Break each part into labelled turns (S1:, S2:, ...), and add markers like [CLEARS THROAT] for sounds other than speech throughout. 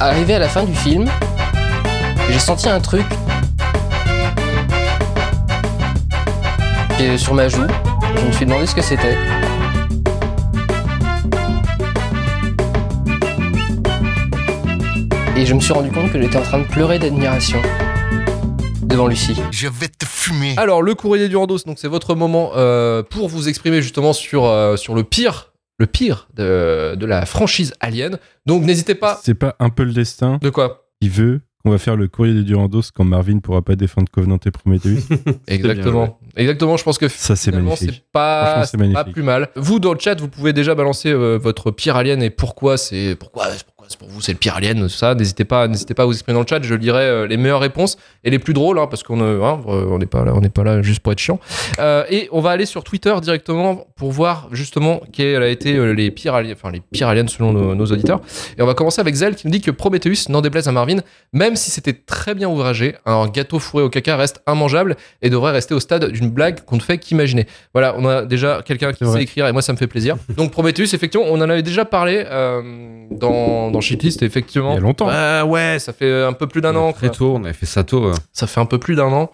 S1: Arrivé à la fin du film, j'ai senti un truc sur ma joue. Je me suis demandé ce que c'était. Et je me suis rendu compte que j'étais en train de pleurer d'admiration devant Lucie.
S2: Je vais te fumer.
S3: Alors, le courrier du randos, donc c'est votre moment euh, pour vous exprimer justement sur, euh, sur le pire, le pire de, de la franchise Alien. Donc, n'hésitez pas.
S4: C'est pas un peu le destin
S3: De quoi?
S4: qui veut qu'on va faire le courrier de Durandos quand Marvin pourra pas défendre Covenant et Prometheus [LAUGHS]
S3: Exactement. Exactement, je pense que
S4: Ça, c'est
S3: finalement,
S4: magnifique.
S3: c'est pas,
S4: Franchement, c'est
S3: c'est pas
S4: magnifique.
S3: plus mal. Vous, dans le chat, vous pouvez déjà balancer euh, votre pire alien et pourquoi c'est pourquoi, pourquoi c'est pour vous c'est le pire alien, tout ça. N'hésitez pas, n'hésitez pas à vous exprimer dans le chat. Je lirai euh, les meilleures réponses et les plus drôles, hein, parce qu'on euh, hein, on n'est pas là, on n'est pas là juste pour être chiant. Euh, et on va aller sur Twitter directement pour voir justement quels a été euh, les pires aliens, enfin les pires aliens selon nos, nos auditeurs. Et on va commencer avec Zel qui nous dit que Prometheus, n'en déplaise à Marvin, même si c'était très bien ouvragé, un gâteau fourré au caca reste immangeable et devrait rester au stade d'une blague qu'on ne fait qu'imaginer. Voilà, on a déjà quelqu'un qui
S4: C'est
S3: sait écrire et moi ça me fait plaisir. Donc Prometheus, effectivement, on en avait déjà parlé euh, dans, dans Shitlist, effectivement.
S4: Il y a longtemps.
S3: Euh, ouais, ça fait un peu plus d'un an.
S5: Très
S3: quoi.
S5: tôt, on avait fait ça tôt.
S3: Ça fait un peu plus d'un an.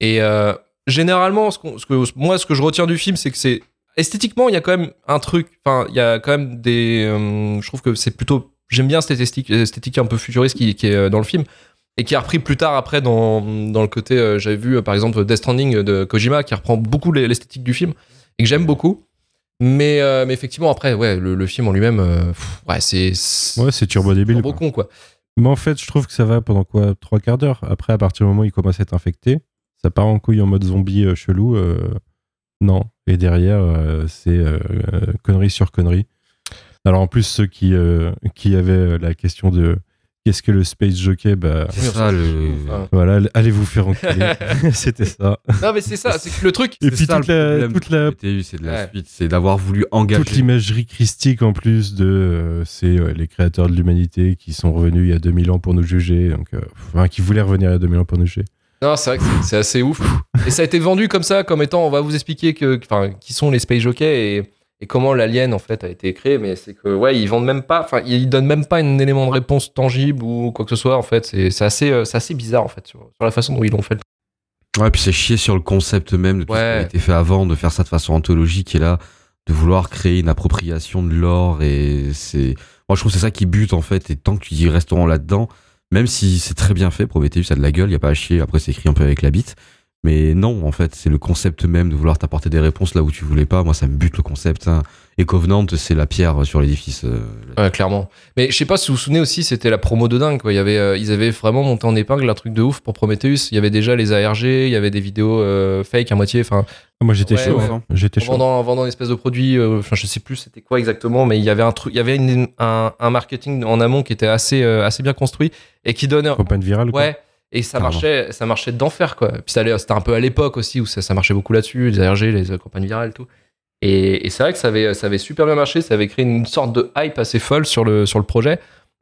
S3: Et euh, généralement, ce, que, moi, ce que je retiens du film, c'est que c'est esthétiquement, il y a quand même un truc. Enfin, il y a quand même des. euh, je trouve que c'est plutôt. J'aime bien cette esthétique, esthétique un peu futuriste qui, qui est euh, dans le film et qui a repris plus tard après dans, dans le côté. euh, J'avais vu euh, par exemple Death Stranding de Kojima qui reprend beaucoup l'e- l'esthétique du film et que j'aime beaucoup. Mais, euh, mais effectivement, après, ouais, le, le film en lui-même, euh, ouais, c'est.
S4: Ouais, c'est turbo débile.
S3: turbo
S4: quoi.
S3: con, quoi.
S4: Mais en fait, je trouve que ça va pendant quoi Trois quarts d'heure. Après, à partir du moment où il commence à être infecté, ça part en couille en mode zombie euh, chelou. non. Et derrière, c'est connerie sur connerie. Alors en plus, ceux qui, qui avaient la question de qu'est-ce que le space jockey, bah
S5: ça le.
S4: Voilà, allez vous faire enculer. [LAUGHS] [LAUGHS] C'était ça.
S3: non, mais c'est ça, c'est que le truc.
S4: Et
S5: c'est
S4: puis
S5: ça,
S4: toute
S5: le
S4: la, toute
S5: c'est de la
S3: Ouais.
S5: suite, c'est d'avoir voulu engager.
S4: toute l'imagerie christique en plus de euh, c'est les créateurs de l'humanité qui sont revenus il y a 2000 ans pour nous juger, donc euh, enfin, qui voulaient revenir il y a 2000 ans pour nous juger.
S3: Non, c'est vrai que c'est- c'est assez ouf. Et ça a été vendu comme ça, comme étant, on va vous expliquer que, enfin, qui sont les Space Jockeys et, et comment l'alien en fait a été créé. Mais c'est que, ouais, ils vendent même pas, enfin, ils donnent même pas un élément de réponse tangible ou quoi que ce soit. En fait, c'est assez, euh, c'est assez bizarre en fait sur, sur la façon dont ils l'ont fait.
S5: Ouais, puis c'est chier sur le concept même de tout ce qui a été fait avant, de faire ça de façon anthologique et là, de vouloir créer une appropriation de l'or et c'est. Moi, je trouve que c'est ça qui bute en fait. Et tant qu'ils resteront là-dedans, même si c'est très bien fait, Prometheus a de la gueule, il y a pas à chier. Après, c'est écrit un peu avec la bite. Mais non, en fait, c'est le concept même de vouloir t'apporter des réponses là où tu voulais pas. Moi, ça me bute le concept. hein. Et Covenant, c'est la pierre sur l'édifice. euh,
S3: Ouais, clairement. Mais je sais pas si vous vous souvenez aussi, c'était la promo de dingue. Quoi. Il y avait, euh, ils avaient vraiment monté en épingle un truc de ouf pour Prometheus. Il y avait déjà les ARG, il y avait des vidéos euh, fake à moitié. Enfin,
S4: moi j'étais
S3: Ouais,
S4: chaud,
S3: ouais.
S4: hein. j'étais
S3: en
S4: chaud.
S3: vendant, en vendant une espèce de produit, euh, enfin je sais plus c'était quoi exactement, mais il y avait un truc, il y avait une- un, un marketing en amont qui était assez, euh, assez bien construit et qui donnait,
S4: Campagne virale. quoi.
S3: Et ça marchait, ça marchait d'enfer quoi. Puis c'était un peu à l'époque aussi où ça, ça marchait beaucoup là-dessus, les ARG, les euh, campagnes virales et tout. Et, et c'est vrai que ça avait, ça avait super bien marché, ça avait créé une sorte de hype assez folle sur le, sur le projet,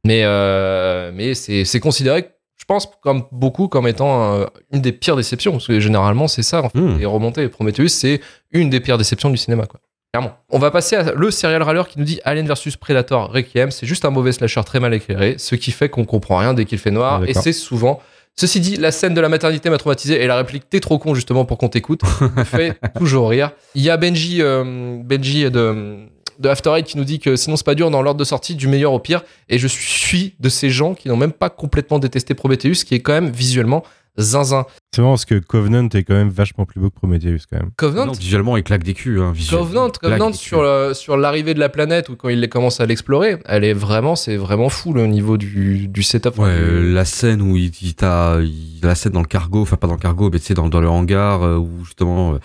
S3: mais, euh, mais c'est considéré, je pense, comme beaucoup comme étant euh, une des pires déceptions, parce que généralement c'est ça en fait,
S5: Hmm.
S3: et remonter Prometheus, c'est une des pires déceptions du cinéma quoi. Clairement. On va passer à le serial râleur qui nous dit Alien vs Predator Requiem, c'est juste un mauvais slasher très mal éclairé, ce qui fait qu'on comprend rien dès qu'il fait noir,
S4: Ah,
S3: et c'est souvent. Ceci dit, la scène de la maternité m'a traumatisé et la réplique T'es trop con justement pour qu'on t'écoute me fait [LAUGHS] toujours rire. Il y a Benji, euh, Benji de, de After Eight qui nous dit que sinon c'est pas dur dans l'ordre de sortie du meilleur au pire. Et je suis de ces gens qui n'ont même pas complètement détesté Prometheus, qui est quand même visuellement zinzin.
S4: C'est marrant parce que Covenant est quand même vachement plus beau que Prometheus quand même.
S3: Covenant,
S5: Non, visuellement, il claque des culs. Hein.
S3: Covenant, Covenant
S5: des
S3: sur,
S5: culs.
S3: le- sur l'arrivée de la planète ou quand il commence à l'explorer, elle est vraiment, c'est vraiment fou le niveau du, du setup.
S5: Ouais, euh, la scène où il, il t'a, il- la scène dans le cargo, enfin pas dans le cargo, mais tu sais dans, dans le hangar euh, où justement euh,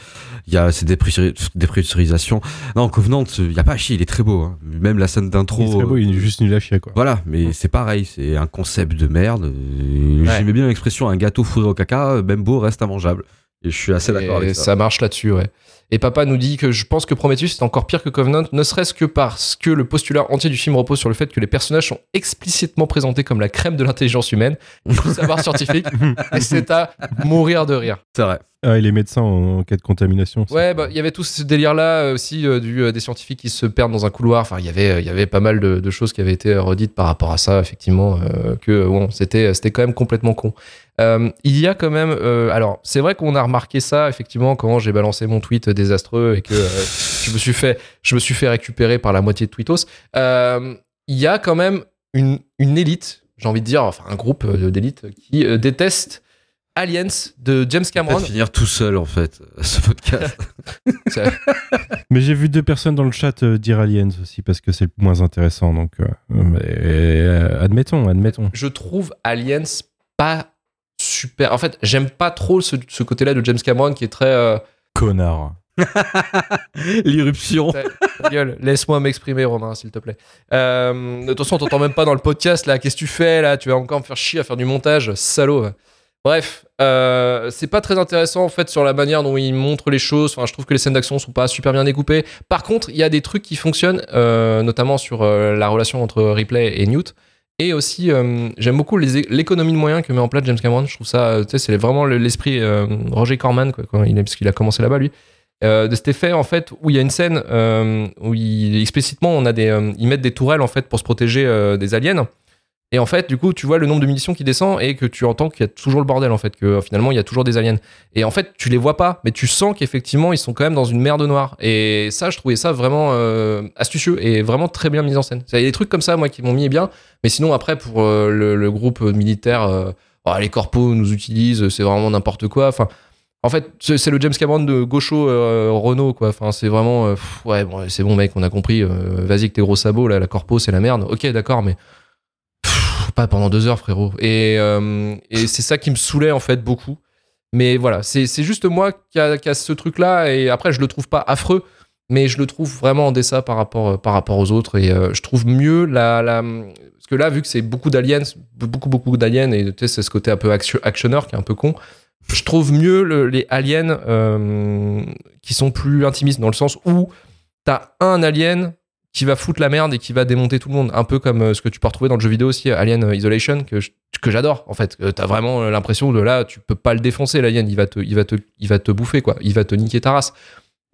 S5: il y a ces dépressuri- dépressurisations. Non, Covenant, il y a pas à chier, il est très beau. hein. Même la scène d'intro.
S4: Il est très beau,
S5: euh,
S4: il est juste nul à chier quoi.
S5: Voilà, mais c'est pareil, c'est un concept de merde. Euh, J'aimais bien l'expression un gâteau fourré au caca, même beau reste immangeable. Et je suis assez d'accord avec ça.
S3: ça marche là-dessus, ouais. Et papa nous dit que je pense que Prometheus est encore pire que Covenant, ne serait-ce que parce que le postulat entier du film repose sur le fait que les personnages sont explicitement présentés comme la crème de l'intelligence humaine, du savoir scientifique, et c'est à mourir de rire.
S5: C'est vrai.
S4: Ah, et les médecins en, en cas de contamination. ça.
S3: Ouais, bah, il y avait tout ce délire-là euh, aussi euh, du, euh, des scientifiques qui se perdent dans un couloir. Enfin, il y avait, euh, il y avait pas mal de, de choses qui avaient été redites par rapport à ça, effectivement, euh, que bon, c'était, c'était quand même complètement con. Euh, il y a quand même, euh, alors c'est vrai qu'on a remarqué ça effectivement quand j'ai balancé mon tweet désastreux et que euh, je me suis fait, je me suis fait récupérer par la moitié de tweetos. Euh, il y a quand même une, une élite, j'ai envie de dire, enfin un groupe euh, d'élite qui euh, déteste Aliens de James Cameron.
S5: Peut-être finir tout seul en fait ce podcast. [LAUGHS] [LAUGHS]
S4: Mais j'ai vu deux personnes dans le chat dire Aliens aussi parce que c'est moins intéressant. Donc, euh, mais, euh, admettons, admettons.
S3: je trouve Aliens pas super. En fait, j'aime pas trop ce, ce côté-là de James Cameron qui est très. euh,
S4: Connard. [LAUGHS]
S5: L'irruption.
S3: gueule, laisse-moi m'exprimer, Romain, s'il te plaît. Euh, de toute façon, on t'entend même pas dans le podcast là. Qu'est-ce que tu fais là? Tu vas encore me faire chier à faire du montage, salaud. Bref, euh, c'est pas très intéressant en fait sur la manière dont il montre les choses. Enfin, je trouve que les scènes d'action sont pas super bien découpées. Par contre, il y a des trucs qui fonctionnent, euh, notamment sur euh, la relation entre Ripley et Newt. Et aussi, euh, j'aime beaucoup l'économie de moyens que met en place James Cameron. Je trouve ça, tu sais, c'est vraiment le- l'esprit Roger Corman, quoi, il est, parce qu'il a commencé là-bas, lui. Euh, de cet effet, en fait, où il y a une scène euh, où explicitement, on a des, euh, ils mettent des tourelles, en fait, pour se protéger des aliens. Et en fait, du coup, tu vois le nombre de munitions qui descend et que tu entends qu'il y a toujours le bordel, en fait, que finalement, il y a toujours des aliens. Et en fait, tu les vois pas, mais tu sens qu'effectivement, ils sont quand même dans une merde noire. Et ça, je trouvais ça vraiment astucieux et vraiment très bien mis en scène. Il y a des trucs comme ça, moi, qui m'ont mis bien. Mais sinon, après, pour le, groupe militaire, oh, les corpos nous utilisent, c'est vraiment n'importe quoi. Enfin, en fait, c'est le James Cameron de gaucho euh, Renault, quoi. Enfin, c'est vraiment, euh, ouais, bon, c'est bon, mec, on a compris. euh, Vas-y avec tes gros sabots, là, la corpo, c'est la merde. Ok, d'accord, mais pas pendant deux heures, frérot. Et, c'est ça qui me saoulait en fait beaucoup. Mais voilà, c'est juste moi qui a, ce truc-là. Et après, je le trouve pas affreux, mais je le trouve vraiment en dessin par rapport, par rapport aux autres. Et je trouve mieux la. Parce que là, vu que c'est beaucoup d'aliens, beaucoup, beaucoup d'aliens, et tu sais, c'est ce côté un peu action- actionneur qui est un peu con, je trouve mieux le- les aliens euh, qui sont plus intimistes, dans le sens où t'as un alien qui va foutre la merde et qui va démonter tout le monde. Un peu comme euh, ce que tu peux retrouver dans le jeu vidéo aussi, Alien Isolation, que j'adore en fait. Euh, T'as vraiment l'impression de là, tu peux pas le défoncer, l'alien, il va te, va te, il va te bouffer quoi, il va te niquer ta race.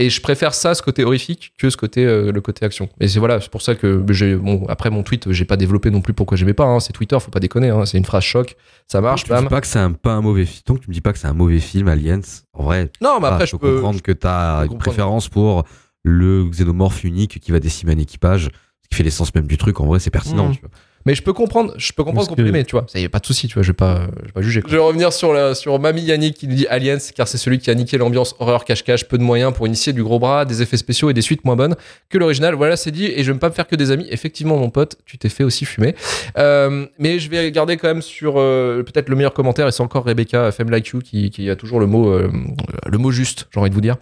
S3: Et je préfère ça, ce côté horrifique, que ce côté, euh, le côté action. Et c'est voilà, c'est pour ça que j'ai, bon, après mon tweet, j'ai pas développé non plus pourquoi j'aimais pas. hein. c'est Twitter, faut pas déconner. hein. c'est une phrase choc, ça marche,
S5: tu me dis pas que c'est un, pas un mauvais film. Tant que tu me dis pas que c'est un mauvais film, Aliens, en vrai,
S3: Non, mais
S5: ah,
S3: après,
S5: je peux comprendre que tu as
S3: peux
S5: une préférence pour le xénomorphe unique qui va décimer un équipage, ce qui fait l'essence même du truc. En vrai, c'est pertinent.
S3: Mhm.
S5: Tu vois.
S3: Mais je peux comprendre, je peux comprendre qu'on peut tu vois. Ça y est, pas de souci, tu vois. Je vais pas, je vais pas juger. Je vais revenir sur la, sur Mamie Yannick qui nous dit Aliens, car c'est celui qui a niqué l'ambiance horreur cache-cache, peu de moyens pour initier du gros bras, des effets spéciaux et des suites moins bonnes que l'original. Voilà, c'est dit. Et je vais pas me faire que des amis. Effectivement, mon pote, tu t'es fait aussi fumer. Euh, mais je vais garder quand même sur euh, peut-être le meilleur commentaire et c'est encore Rebecca Femme Like You qui, qui a toujours le mot, euh, le mot juste, j'ai envie de vous dire.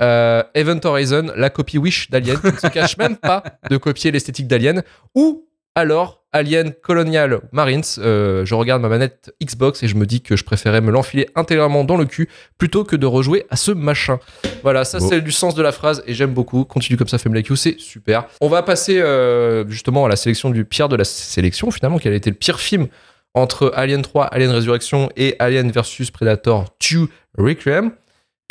S3: Euh, Event Horizon, la copie Wish d'Alien, qui ne se cache même pas de copier l'esthétique d'Alien, ou alors Alien Colonial Marines. Euh, je regarde ma manette Xbox et je me dis que je préférais me l'enfiler intégralement dans le cul plutôt que de rejouer à ce machin. Voilà, ça c'est du sens de la phrase et j'aime beaucoup. Continue comme ça, Femme Like You, c'est super. On va passer euh, justement à la sélection du pire de la sélection finalement, quel a été le pire film entre Alien 3, Alien Résurrection et Alien versus Predator 2 Requiem?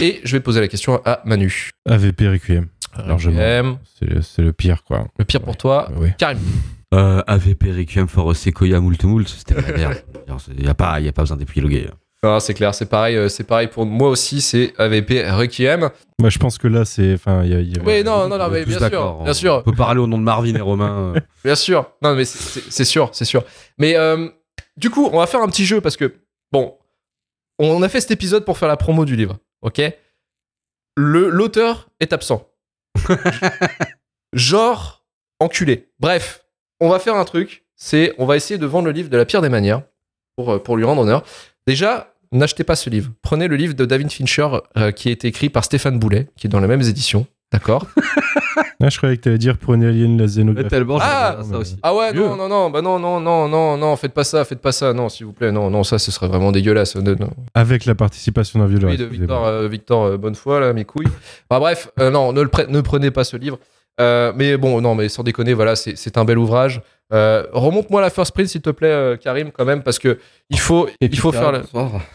S3: Et je vais poser la question à Manu.
S4: AVP Requiem. Largement.
S3: Requiem.
S4: C'est le- c'est le pire, quoi.
S3: Le pire pour toi,
S4: Oui.
S3: Karim.
S5: Euh, AVP Requiem for a Sequoia Moult, c'était la merde. [LAUGHS] Il n'y a, pas- y a pas besoin d'épiloguer.
S3: Ah, c'est clair, c'est pareil, euh, c'est pareil pour moi aussi, c'est AVP Requiem.
S4: Moi, je pense que là, c'est. Enfin, il y a- il y avait-
S3: Oui, non, non, non, mais bien sûr, bien sûr,
S5: On peut parler au nom de Marvin et Romain. euh. [LAUGHS]
S3: bien sûr. Non, mais c'est- sûr, c'est sûr. Mais euh, du coup, on va faire un petit jeu parce que, bon, on a fait cet épisode pour faire la promo du livre, ok? Le L'auteur est absent. [LAUGHS] Genre, enculé. Bref, on va faire un truc, c'est on va essayer de vendre le livre de la pire des manières pour, euh, pour lui rendre honneur. Déjà, n'achetez pas ce livre. Prenez le livre de David Fincher euh, qui a été écrit par Stéphane Boulet, qui est dans les mêmes éditions, d'accord? [LAUGHS]
S4: Ah, je croyais que t'allais dire prenez Alien la xénographie.
S3: Ah,
S5: ça aussi.
S3: Ah ouais, non, non, non, bah non, non, non, non, non, faites pas ça, faites pas ça, non, s'il vous plaît, non, non, ça, ce serait vraiment dégueulasse. Non, non.
S4: Avec la participation d'un violeur.
S3: Oui, de Victor, euh, Victor euh, Bonnefoy, là, mes couilles. Enfin, bref, euh, non, ne, le pre- ne prenez pas ce livre. Euh, mais bon, non, mais sans déconner, voilà, c'est c'est un bel ouvrage. Euh, Remonte-moi la first print, s'il te plaît, euh, Karim, quand même, parce que il faut, il faut faire. Le...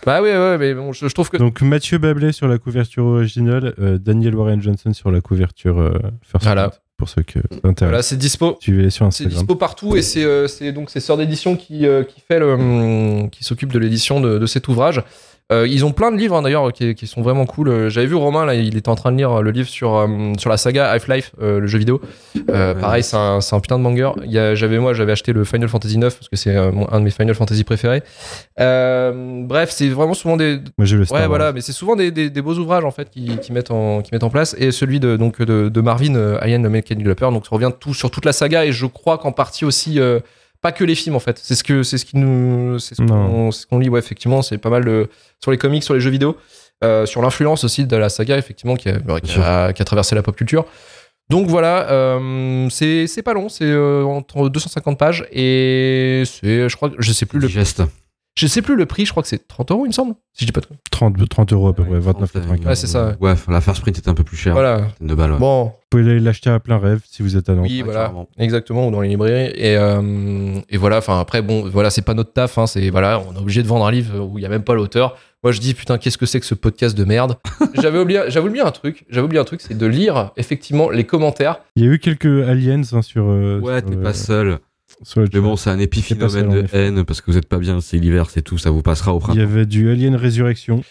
S3: Bah oui, ouais, mais bon, je, je trouve que.
S4: Donc Mathieu Bablet sur la couverture originale, euh, Daniel Warren Johnson sur la couverture euh, first
S3: Voilà.
S4: print, pour ceux que ça.
S3: Voilà, c'est dispo.
S4: Suivez-les sur
S3: C'est
S4: Instagram.
S3: dispo partout et c'est euh, c'est donc c'est Sœur d'édition qui, euh, qui fait le qui s'occupe de l'édition de, de cet ouvrage. Euh, ils ont plein de livres hein, d'ailleurs qui, qui sont vraiment cool. Euh, J'avais vu Romain là, il était en train de lire le livre sur euh, sur la saga Half-Life, euh, le jeu vidéo. Euh,
S5: Ouais.
S3: pareil, c'est un, putain de banger. J'avais moi, j'avais acheté le Final Fantasy 9 parce que c'est euh, un de mes Final Fantasy préférés. Euh, bref, c'est vraiment souvent des
S4: Moi j'ai le Star
S3: Ouais,
S4: Wars.
S3: voilà, mais c'est souvent des, des- des beaux ouvrages en fait qui, qui mettent en qui mettent en place et celui de donc de, de Marvin euh, Alien le Mechanic Developer donc ça revient tout sur toute la saga et je crois qu'en partie aussi euh, pas que les films en fait. C'est ce que c'est ce qui nous c'est ce qu'on ce lit ouais effectivement. C'est pas mal de sur les comics sur les jeux vidéo euh, sur l'influence aussi de la saga effectivement qui a, qui a, qui a traversé la pop culture. Donc voilà, euh, c'est c'est pas long, c'est euh, entre 250 pages et c'est, je crois, je sais plus le,
S5: geste.
S3: Je sais plus le prix, je crois que c'est 30 euros il me semble, si je dis pas de conneries.
S4: 30, 30 euros à peu près, 29,95.
S3: Ouais, c'est ça,
S5: Ouais, la first print était un peu plus chère.
S3: Voilà,
S5: De balles. ouais.
S3: bon,
S4: Vous pouvez aller l'acheter à plein rêve si vous êtes à Nantes.
S3: Oui, voilà, exactement, ou dans les librairies. Et, euh, et voilà, enfin après, bon, voilà, c'est pas notre taf, hein, c'est voilà, on est obligé de vendre un livre où il y a même pas l'auteur. Moi, je dis putain, qu'est-ce que c'est que ce podcast de merde? [LAUGHS] J'avais oublié, j'avais oublié un truc, j'avais oublié un truc, c'est de lire effectivement les commentaires.
S4: Il y a eu quelques aliens hein, sur, euh,
S5: Ouais,
S4: sur,
S5: t'es
S4: euh,
S5: pas seul. Mais bon, c'est un épiphénomène de haine parce que vous êtes pas bien, c'est l'hiver, c'est tout, ça vous passera au
S4: Il y
S5: printemps.
S4: avait du Alien Résurrection.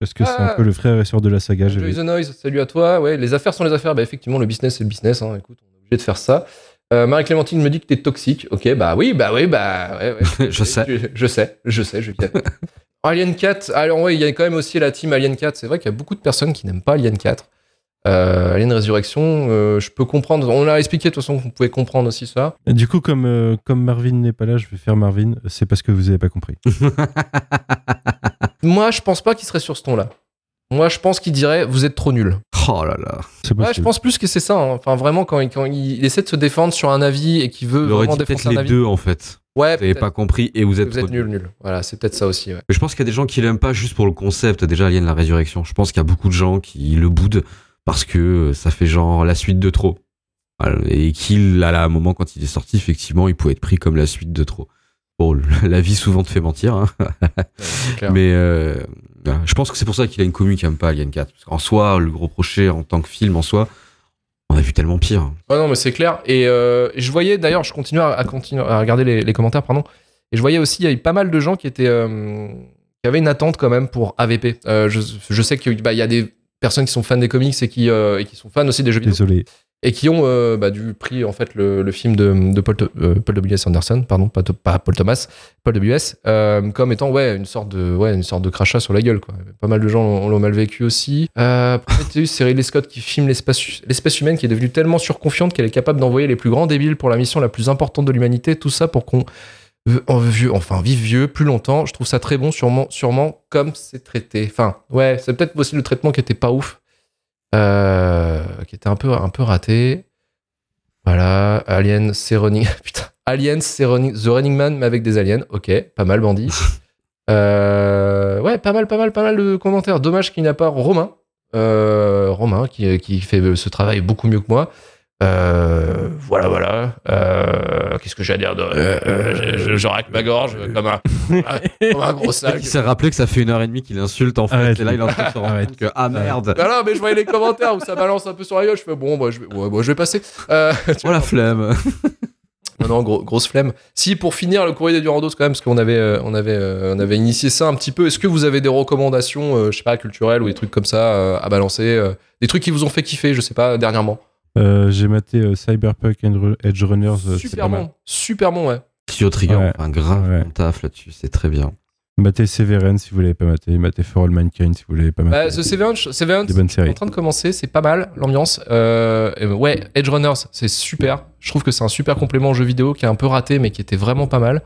S4: Parce que c'est
S3: Ah.
S4: un peu le frère et sœur de la saga.
S3: Enjoy the noise, salut à toi. Ouais, les affaires sont les affaires. Bah effectivement, le business c'est le business. Hein. Écoute, on est obligé de faire ça. Euh, Marie-Clémentine me dit que t'es toxique. Ok, bah oui, bah oui, bah ouais, ouais. [LAUGHS]
S5: Je sais.
S3: Je, je sais, je sais, je avec. [LAUGHS] Alien 4, alors ouais, il y a quand même aussi la team Alien 4. C'est vrai qu'il y a beaucoup de personnes qui n'aiment pas Alien 4. Euh, Alien Résurrection, euh, je peux comprendre. On l'a expliqué de toute façon qu'on pouvait comprendre aussi ça.
S4: Et Du coup, comme, euh, comme Marvin n'est pas là, je vais faire Marvin. C'est parce que vous avez pas compris. [LAUGHS]
S3: Moi, je pense pas qu'il serait sur ce ton-là. Moi, je pense qu'il dirait vous êtes trop nul.
S5: Oh là là.
S4: C'est
S3: Ouais, je pense plus que c'est ça. hein. Enfin, vraiment, quand, il- quand il essaie de se défendre sur un avis et qu'il veut
S5: Il aurait
S3: vraiment
S5: dit
S3: défendre
S5: peut-être les
S3: avis.
S5: deux en fait.
S3: Ouais,
S5: Vous avez
S3: peut-être.
S5: pas compris et vous êtes,
S3: Vous êtes nul, nul. Voilà, c'est peut-être ça aussi. Ouais.
S5: Mais je pense qu'il y a des gens qui l'aiment pas juste pour le concept. Déjà, Alien la résurrection. Je pense qu'il y a beaucoup de gens qui le boudent parce que euh, ça fait genre la suite de trop. Et qu'il, à un moment, quand il est sorti, effectivement, il pouvait être pris comme la suite de trop. Bon, [LAUGHS] la vie souvent te fait mentir, hein.
S3: clair.
S5: mais euh, je pense que c'est pour ça qu'il a une commu qui aime pas Alien 4. Parce qu'en soi, le gros projet en tant que film, en soi, on a vu tellement pire.
S3: Ouais, non, mais c'est clair. Et euh, je voyais d'ailleurs, je continue à, à continuer à regarder les, les commentaires, pardon. Et je voyais aussi, il y a eu pas mal de gens qui étaient, euh, qui avaient une attente quand même pour AVP. Je, je sais qu'il bah, y a des personnes qui sont fans des comics et qui, euh, et qui sont fans aussi des jeux vidéo
S4: Désolé.
S3: et qui ont euh, bah, du en fait le, le film de, de Paul, euh, Paul W.S. Anderson, pardon, pas, Paul Thomas, Paul W.S. euh, comme étant ouais une sorte de ouais une sorte de crachat sur la gueule quoi. Pas mal de gens l'ont mal vécu aussi. Euh, Prometheus, c'est Ridley Scott qui filme l'espace l'espèce humaine qui est devenue tellement surconfiante qu'elle est capable d'envoyer les plus grands débiles pour la mission la plus importante de l'humanité. Tout ça pour qu'on en vieux, enfin vive vieux plus longtemps. Je trouve ça très bon, sûrement, sûrement comme c'est traité. Enfin ouais, c'est peut-être aussi le traitement qui était pas ouf euh, qui était un peu, un peu raté. Voilà, Alien, c'est Running. [LAUGHS] Putain, Alien, c'est running, The Running Man, mais avec des aliens. Ok, pas mal, bandit. [LAUGHS] Euh, ouais, pas mal, pas mal, pas mal de commentaires. Dommage qu'il n'y a pas Romain. Euh, Romain, qui, qui fait ce travail beaucoup mieux que moi. Euh, voilà, voilà. Euh, Qu'est-ce que j'ai à dire de, euh, euh, je, je racle ma gorge comme un, [LAUGHS] comme un gros sac.
S5: Il s'est rappelé que ça fait une heure et demie qu'il insulte en fait.
S4: Arrête.
S5: et là, il est en train de se rendre compte que ah merde.
S3: Non, non, mais je voyais les commentaires où ça balance un peu sur la gueule. Je fais bon, bah, je vais, ouais, bah, je vais passer. Euh, [LAUGHS]
S5: Oh la flemme.
S3: Non, non, gros- grosse flemme. Si, pour finir, le courrier des Durandos, quand même, parce qu'on avait, euh, on avait, euh, on avait initié ça un petit peu. Est-ce que vous avez des recommandations, euh, je sais pas, culturelles ou des trucs comme ça euh, à balancer euh, Des trucs qui vous ont fait kiffer, je sais pas, dernièrement?
S4: Euh, J'ai maté euh, Cyberpunk Edge Runners.
S3: Super bon, super bon, ouais.
S5: Studio Trigger,
S4: Ouais.
S5: enfin grave
S4: Ouais.
S5: taffe là-dessus, c'est très bien.
S4: Matez Severance si vous l'avez pas maté. Matez For All Mankind si vous l'avez pas maté.
S3: Bah, The Severance, Severance
S4: Des bonnes
S3: c'est en train de commencer, c'est pas mal l'ambiance. Euh, ouais, Edge Runners, c'est super. Je trouve que c'est un super complément au jeu vidéo qui est un peu raté, mais qui était vraiment pas mal.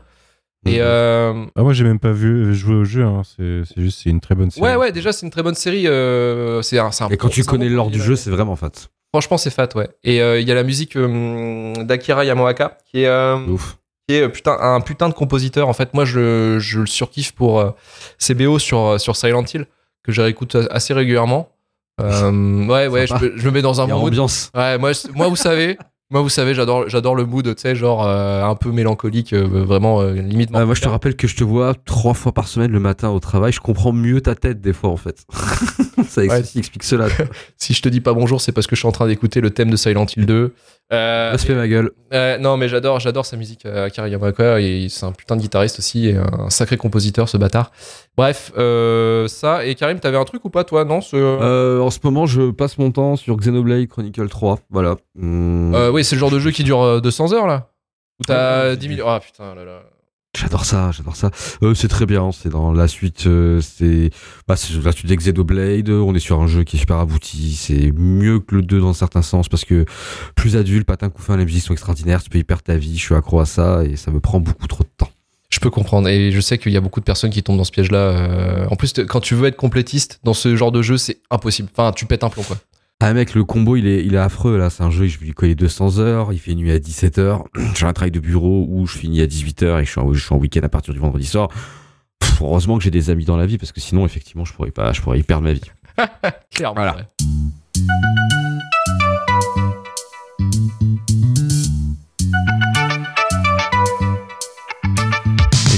S3: Et
S5: Mhm.
S3: euh,
S4: Ah, moi, j'ai même pas vu jouer au jeu. hein. C'est juste, c'est une très bonne série.
S3: ouais, ouais, déjà c'est une très bonne série. euh, c'est un,
S5: Et quand tu connais l'ordre du jeu, c'est vraiment fat.
S3: Franchement, c'est fat, ouais. Et euh, il y a la musique euh, d'Akira Yamaoka, qui est, euh,
S5: Ouf.
S3: qui est putain, un putain de compositeur. En fait, moi, je, je le surkiffe pour euh, ses BO sur, sur Silent Hill, que je réécoute assez régulièrement. Euh, ouais, ouais, je, je me mets dans un mood.
S5: ambiance.
S3: Ouais, moi, moi vous savez, moi, vous savez, j'adore, j'adore le mood, tu sais, genre euh, un peu mélancolique, euh, vraiment euh, limite.
S5: Ah, moi, je te rappelle que je te vois trois fois par semaine le matin au travail. Je comprends mieux ta tête des fois, en fait. [LAUGHS] ça
S3: Ouais.
S5: explique, explique cela. [LAUGHS]
S3: Si je te dis pas bonjour, c'est parce que je suis en train d'écouter le thème de Silent Hill 2. Euh,
S5: Respect ma gueule.
S3: Non, mais j'adore, j'adore sa musique, Akira Yamaoka, et c'est un putain de guitariste aussi, et un sacré compositeur, ce bâtard. Bref, ça. Et Karim, t'avais un truc ou pas, toi, non ce...
S5: En ce moment, je passe mon temps sur Xenoblade Chronicle 3. Voilà. Hum,
S3: Euh, oui, c'est le genre de jeu qui dure euh, 200 heures, là Où t'as
S5: Ouais,
S3: 10 000... Ah, putain, là, là.
S5: J'adore ça, j'adore ça. Euh, c'est très bien, c'est dans la suite, euh, c'est bah, la suite d'Exedoblade. On est sur un jeu qui est super abouti. C'est mieux que le 2 dans certains sens parce que plus adulte, patin couffin, les musiques sont extraordinaires. Tu peux y perdre ta vie. Je suis accro à ça et ça me prend beaucoup trop de temps.
S3: Je peux comprendre, et je sais qu'il y a beaucoup de personnes qui tombent dans ce piège-là. euh, En plus, quand tu veux être complétiste dans ce genre de jeu, c'est impossible. Enfin, tu pètes un plomb, quoi.
S5: Ah mec, le combo il est, il est affreux là. C'est un jeu, je lui coller 200 heures. Il fait nuit à 17 heures. [CLEARS THROAT] J'ai un travail de bureau où je finis à 18 heures et je suis en, je suis en week-end à partir du vendredi soir. Pff, heureusement que j'ai des amis dans la vie parce que sinon effectivement je pourrais pas, je pourrais y perdre ma vie. [LAUGHS]
S3: Clairement.
S5: Voilà.
S3: ouais.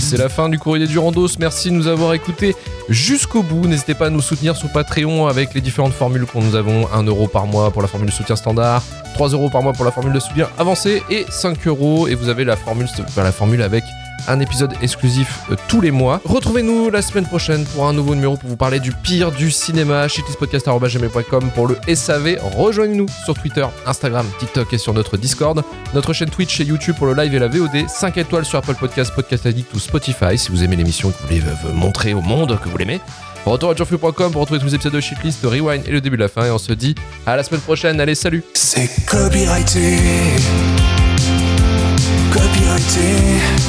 S3: C'est la fin du courrier du Randos. Merci de nous avoir écoutés jusqu'au bout. N'hésitez pas à nous soutenir sur Patreon avec les différentes formules qu'on nous avons 1 euro par mois pour la formule de soutien standard, 3 euros par mois pour la formule de soutien avancé et 5 euros. Et vous avez la formule, enfin, la formule avec un épisode exclusif euh, tous les mois. Retrouvez-nous la semaine prochaine pour un nouveau numéro pour vous parler du pire du cinéma. shitlistpodcast.gmail.com pour le SAV. Rejoignez-nous sur Twitter, Instagram, TikTok et sur notre Discord. Notre chaîne Twitch et YouTube pour le live et la VOD. 5 étoiles sur Apple Podcast, Podcast Addict ou Spotify si vous aimez l'émission et que vous voulez euh, montrer au monde que vous l'aimez. Retour à jureflux.com pour retrouver tous les épisodes de Shitlist, Rewind et le début de la fin. Et on se dit à la semaine prochaine. Allez, salut
S2: C'est copyrighté. Copyrighté.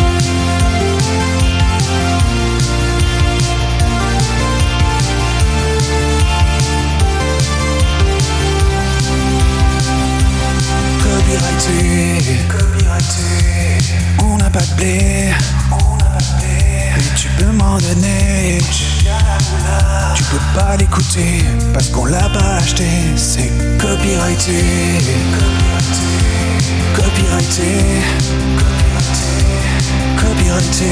S2: Copyrighté, copyrighté. On n'a pas de blé, on n'a pas de blé. Mais tu peux m'en donner. Tu peux pas l'écouter parce qu'on l'a pas acheté. C'est copyrighté, copyrighté, copyrighté, copyrighté.